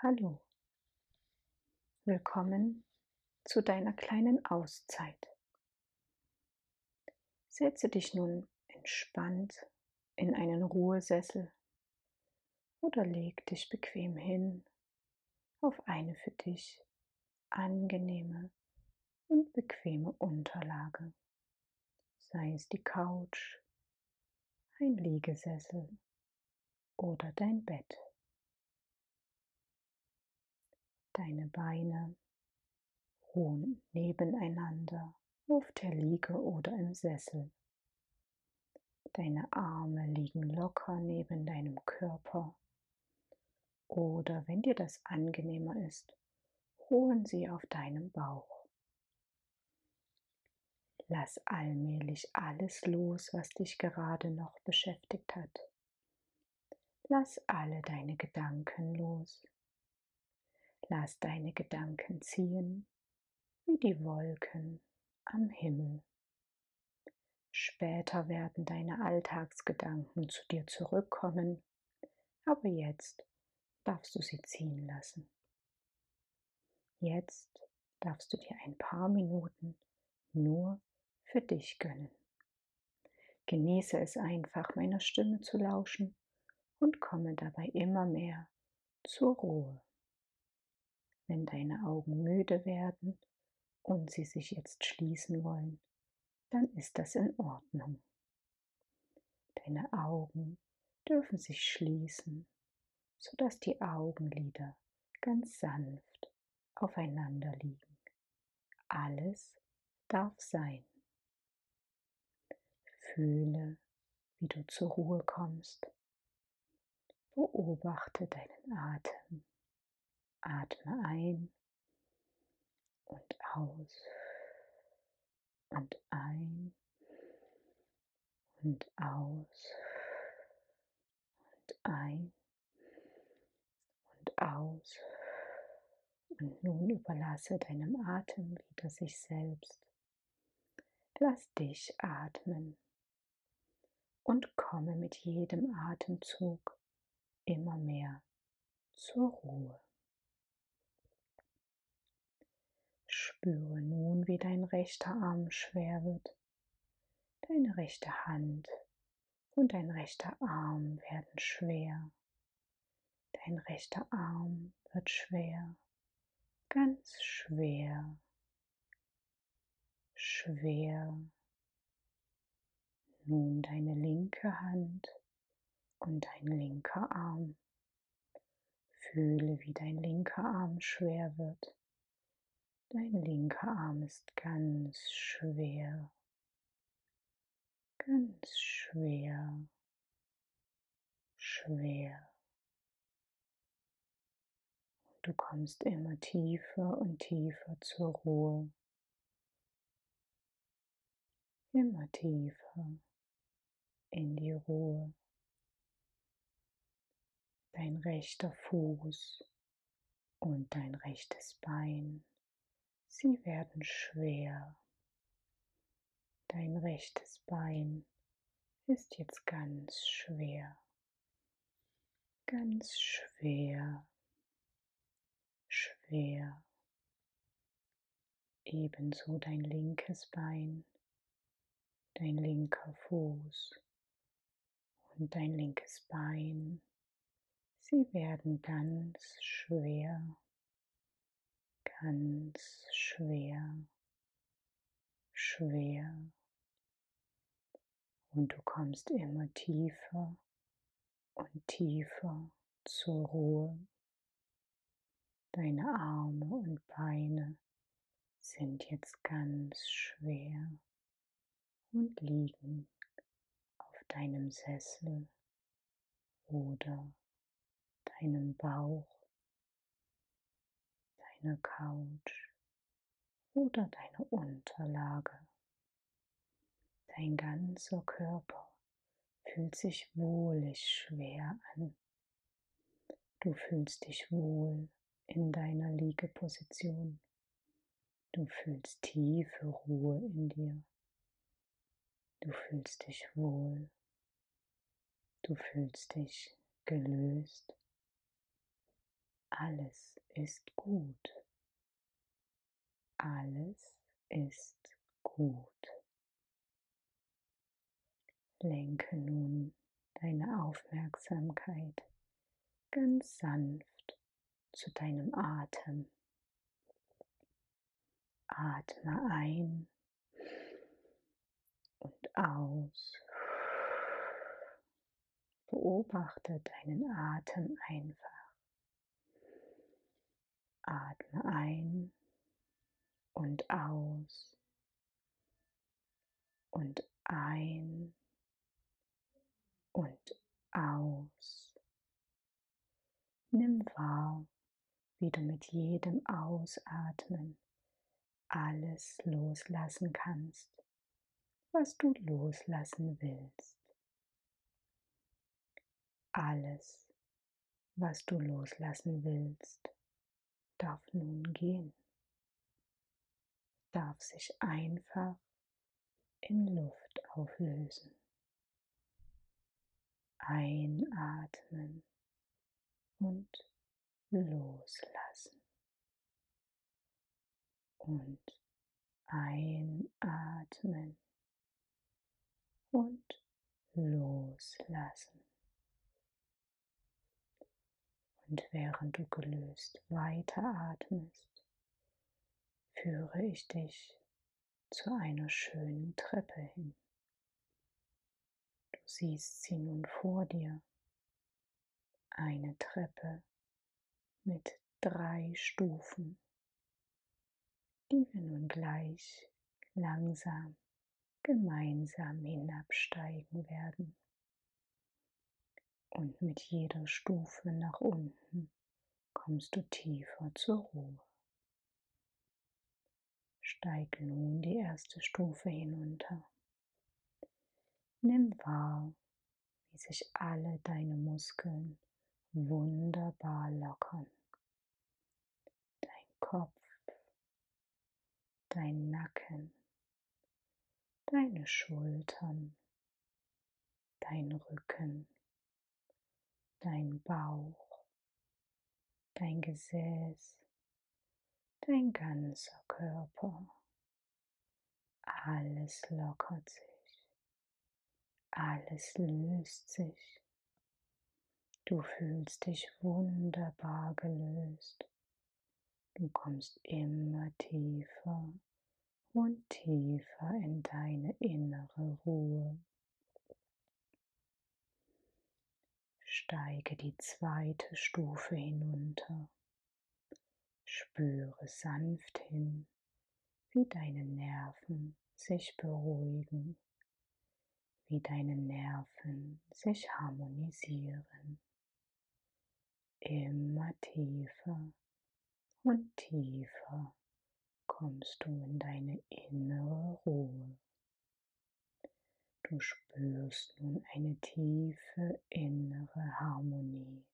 Hallo, willkommen zu deiner kleinen Auszeit. Setze dich nun entspannt in einen Ruhesessel oder leg dich bequem hin auf eine für dich angenehme und bequeme Unterlage, sei es die Couch, ein Liegesessel oder dein Bett. Deine Beine ruhen nebeneinander auf der Liege oder im Sessel. Deine Arme liegen locker neben deinem Körper oder wenn dir das angenehmer ist, ruhen sie auf deinem Bauch. Lass allmählich alles los, was dich gerade noch beschäftigt hat. Lass alle deine Gedanken los. Lass deine Gedanken ziehen wie die Wolken am Himmel. Später werden deine Alltagsgedanken zu dir zurückkommen, aber jetzt darfst du sie ziehen lassen. Jetzt darfst du dir ein paar Minuten nur für dich gönnen. Genieße es einfach, meiner Stimme zu lauschen und komme dabei immer mehr zur Ruhe. Wenn deine Augen müde werden und sie sich jetzt schließen wollen, dann ist das in Ordnung. Deine Augen dürfen sich schließen, sodass die Augenlider ganz sanft aufeinander liegen. Alles darf sein. Fühle, wie du zur Ruhe kommst. Beobachte deinen Atem. Atme ein und aus und ein und aus und ein und aus. Und nun überlasse deinem Atem wieder sich selbst. Lass dich atmen und komme mit jedem Atemzug immer mehr zur Ruhe. Spüre nun, wie dein rechter Arm schwer wird. Deine rechte Hand und dein rechter Arm werden schwer. Dein rechter Arm wird schwer, ganz schwer, schwer. Nun deine linke Hand und dein linker Arm. Fühle, wie dein linker Arm schwer wird. Dein linker Arm ist ganz schwer, ganz schwer, schwer. Du kommst immer tiefer und tiefer zur Ruhe, immer tiefer in die Ruhe. Dein rechter Fuß und dein rechtes Bein Sie werden schwer. Dein rechtes Bein ist jetzt ganz schwer, ganz schwer, schwer. Ebenso dein linkes Bein, dein linker Fuß und dein linkes Bein. Sie werden ganz schwer ganz schwer, schwer. Und du kommst immer tiefer und tiefer zur Ruhe. Deine Arme und Beine sind jetzt ganz schwer und liegen auf deinem Sessel oder deinem Bauch deine Couch oder deine Unterlage. Dein ganzer Körper fühlt sich wohlig schwer an. Du fühlst dich wohl in deiner Liegeposition. Du fühlst tiefe Ruhe in dir. Du fühlst dich wohl. Du fühlst dich gelöst Alles ist gut. Alles ist gut. Lenke nun deine Aufmerksamkeit ganz sanft zu deinem Atem. Atme ein und aus. Beobachte deinen Atem einfach. Atme ein und aus und ein und aus. Nimm wahr, wie du mit jedem Ausatmen alles loslassen kannst, was du loslassen willst. Alles, was du loslassen willst, darf nun gehen, darf sich einfach in Luft auflösen. Einatmen und loslassen. Und einatmen und loslassen. Und während du gelöst weiteratmest, führe ich dich zu einer schönen Treppe hin. Du siehst sie nun vor dir, eine Treppe mit drei Stufen, die wir nun gleich langsam gemeinsam hinabsteigen werden und mit jeder Stufe nach unten kommst du tiefer zur Ruhe. Steig nun die erste Stufe hinunter. Nimm wahr, wie sich alle deine Muskeln wunderbar lockern. Dein Kopf, dein Nacken, deine Schultern, dein Rücken, dein Bauch, dein Gesäß, dein ganzer Körper. Alles lockert sich, alles löst sich. Du fühlst dich wunderbar gelöst. Du kommst immer tiefer und tiefer in deine innere Ruhe. Steige die zweite Stufe hinunter. Spüre sanft hin, wie deine Nerven sich beruhigen, wie deine Nerven sich harmonisieren. Immer tiefer und tiefer kommst du in deine innere Ruhe. Du spürst nun eine tiefe innere Harmonie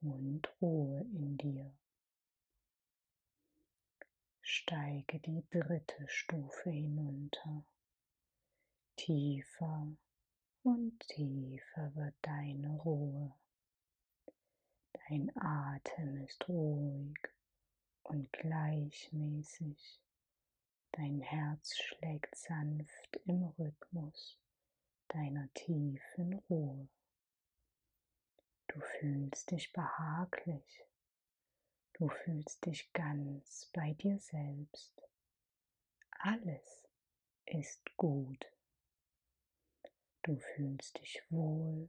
und Ruhe in dir. Steige die dritte Stufe hinunter. Tiefer und tiefer wird deine Ruhe. Dein Atem ist ruhig und gleichmäßig. Dein Herz schlägt sanft im Rhythmus deiner tiefen Ruhe. Du fühlst dich behaglich. Du fühlst dich ganz bei dir selbst. Alles ist gut. Du fühlst dich wohl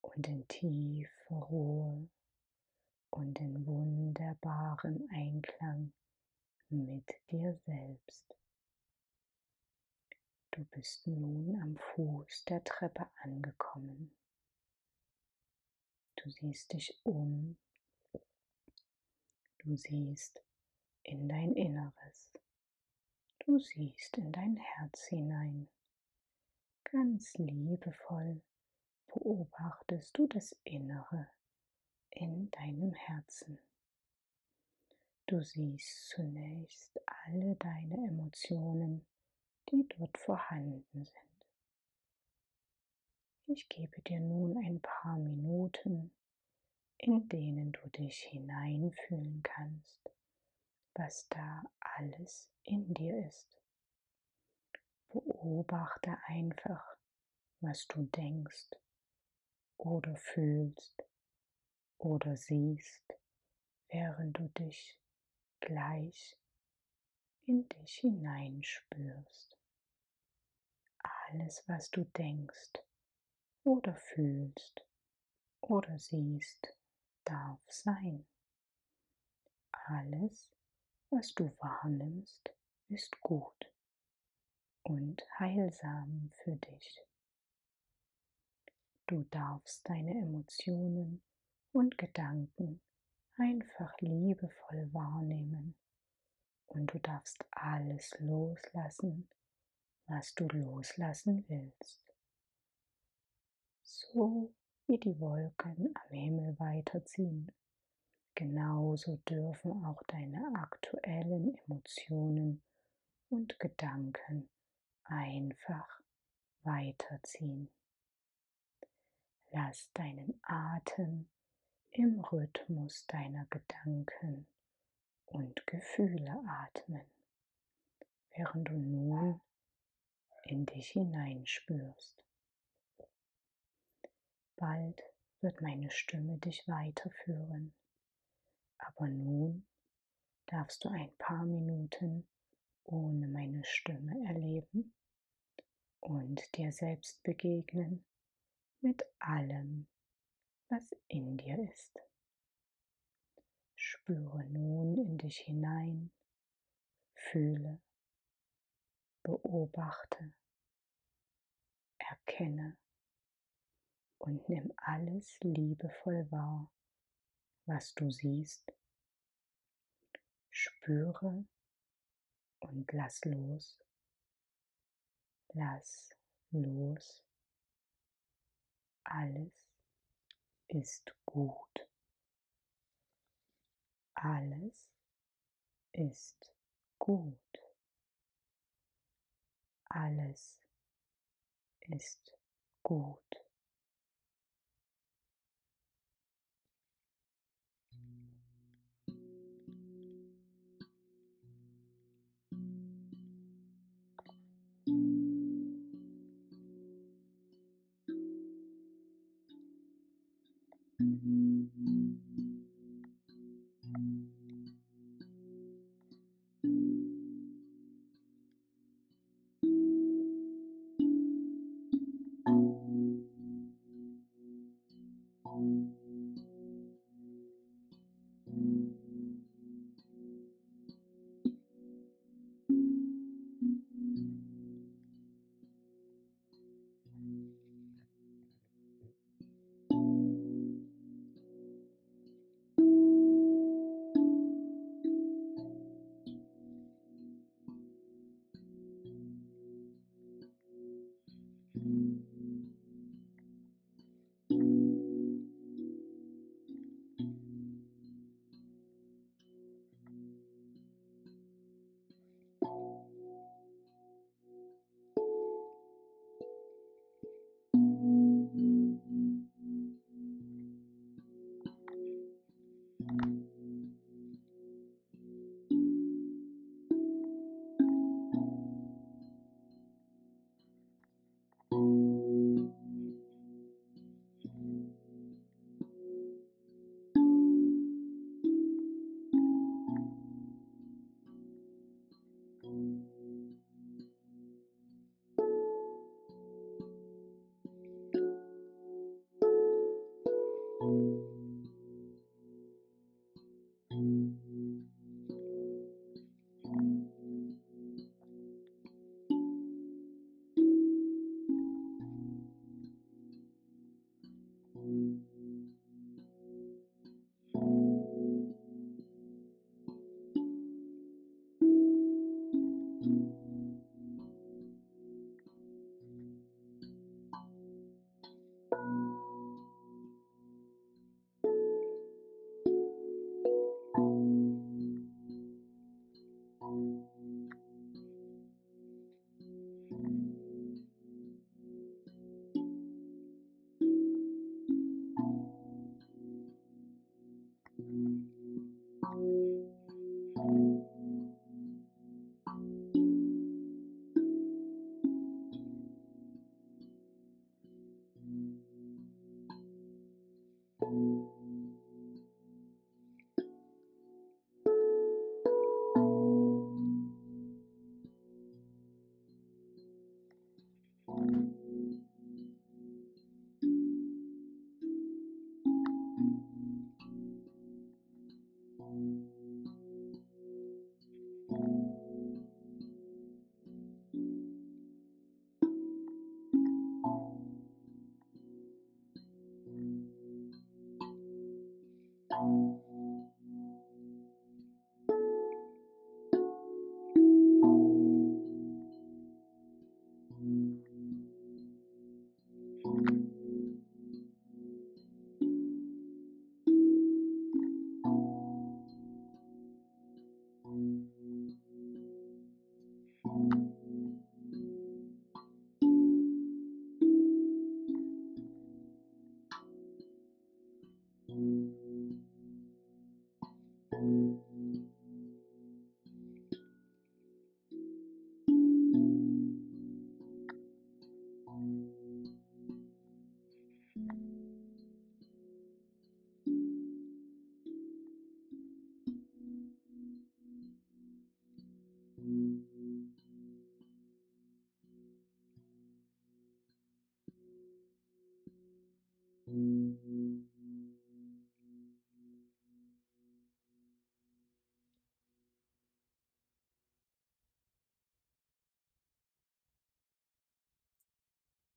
und in tiefer Ruhe und in wunderbarem Einklang mit dir selbst. Du bist nun am Fuß der Treppe angekommen. Du siehst dich um. Du siehst in dein Inneres. Du siehst in dein Herz hinein. Ganz liebevoll beobachtest du das Innere in deinem Herzen. Du siehst zunächst alle deine Emotionen die dort vorhanden sind. Ich gebe dir nun ein paar Minuten, in denen du dich hineinfühlen kannst, was da alles in dir ist. Beobachte einfach, was du denkst oder fühlst oder siehst, während du dich gleich in dich hineinspürst. Alles, was du denkst oder fühlst oder siehst, darf sein. Alles, was du wahrnimmst, ist gut und heilsam für dich. Du darfst deine Emotionen und Gedanken einfach liebevoll wahrnehmen und du darfst alles loslassen, was du loslassen willst. So wie die Wolken am Himmel weiterziehen, genauso dürfen auch deine aktuellen Emotionen und Gedanken einfach weiterziehen. Lass deinen Atem im Rhythmus deiner Gedanken und Gefühle atmen, während du nun in dich hineinspürst. Bald wird meine Stimme dich weiterführen, aber nun darfst du ein paar Minuten ohne meine Stimme erleben und dir selbst begegnen mit allem, was in dir ist. Spüre nun in dich hinein, fühle, beobachte, erkenne und nimm alles liebevoll wahr, was du siehst. Spüre und lass los. Lass los. Alles ist gut. Alles ist gut. Alles ist gut. Mm-hmm.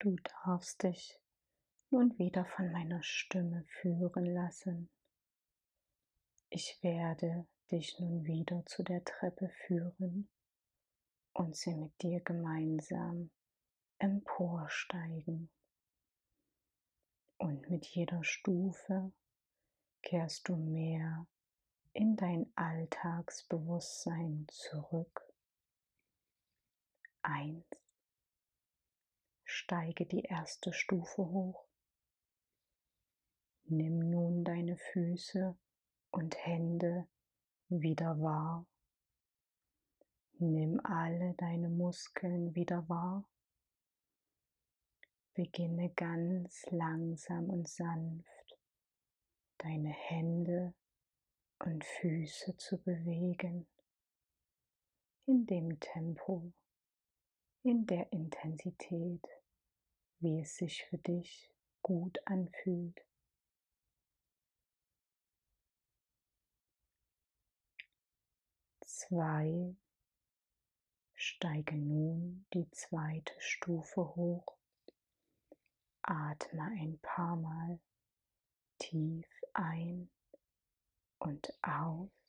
Du darfst dich nun wieder von meiner Stimme führen lassen. Ich werde dich nun wieder zu der Treppe führen und sie mit dir gemeinsam emporsteigen. Und mit jeder Stufe kehrst du mehr in dein Alltagsbewusstsein zurück. Eins. Steige die erste Stufe hoch. Nimm nun deine Füße und Hände wieder wahr. Nimm alle deine Muskeln wieder wahr. Beginne ganz langsam und sanft deine Hände und Füße zu bewegen in dem Tempo, in der Intensität, wie es sich für dich gut anfühlt. Zwei. Steige nun die zweite Stufe hoch. Atme ein paar Mal tief ein und aus.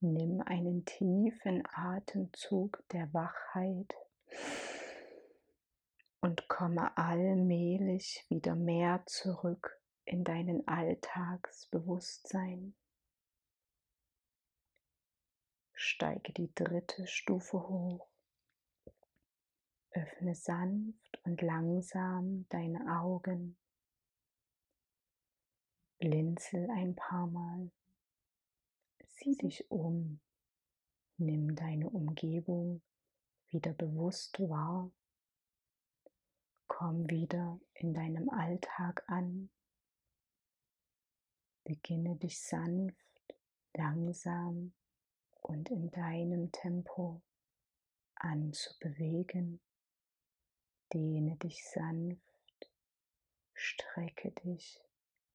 Nimm einen tiefen Atemzug der Wachheit und komme allmählich wieder mehr zurück in deinen Alltagsbewusstsein. Steige die dritte Stufe hoch. Öffne sanft und langsam deine Augen. Blinzel ein paar Mal. Sieh dich um. Nimm deine Umgebung wieder bewusst wahr. Komm wieder in deinem Alltag an. Beginne dich sanft, langsam und in deinem Tempo anzubewegen. Dehne dich sanft, strecke dich,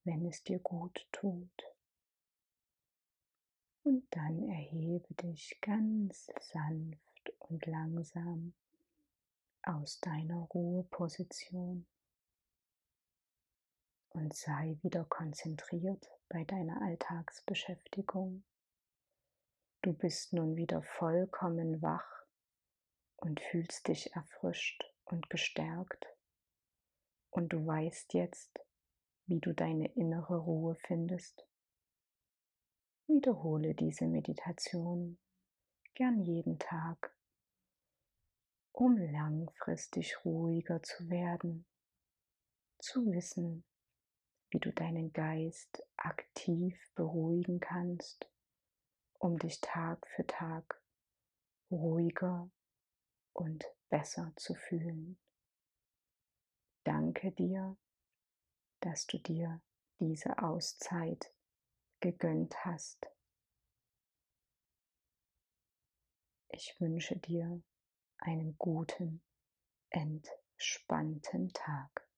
wenn es dir gut tut. Und dann erhebe dich ganz sanft und langsam aus deiner Ruheposition und sei wieder konzentriert bei deiner Alltagsbeschäftigung. Du bist nun wieder vollkommen wach und fühlst dich erfrischt und gestärkt. Und du weißt jetzt, wie du deine innere Ruhe findest. Wiederhole diese Meditation gern jeden Tag um langfristig ruhiger zu werden zu wissen, wie du deinen Geist aktiv beruhigen kannst, um dich Tag für Tag ruhiger und besser zu fühlen. Danke dir, dass du dir diese Auszeit gegönnt hast. Ich wünsche dir einen guten, entspannten Tag.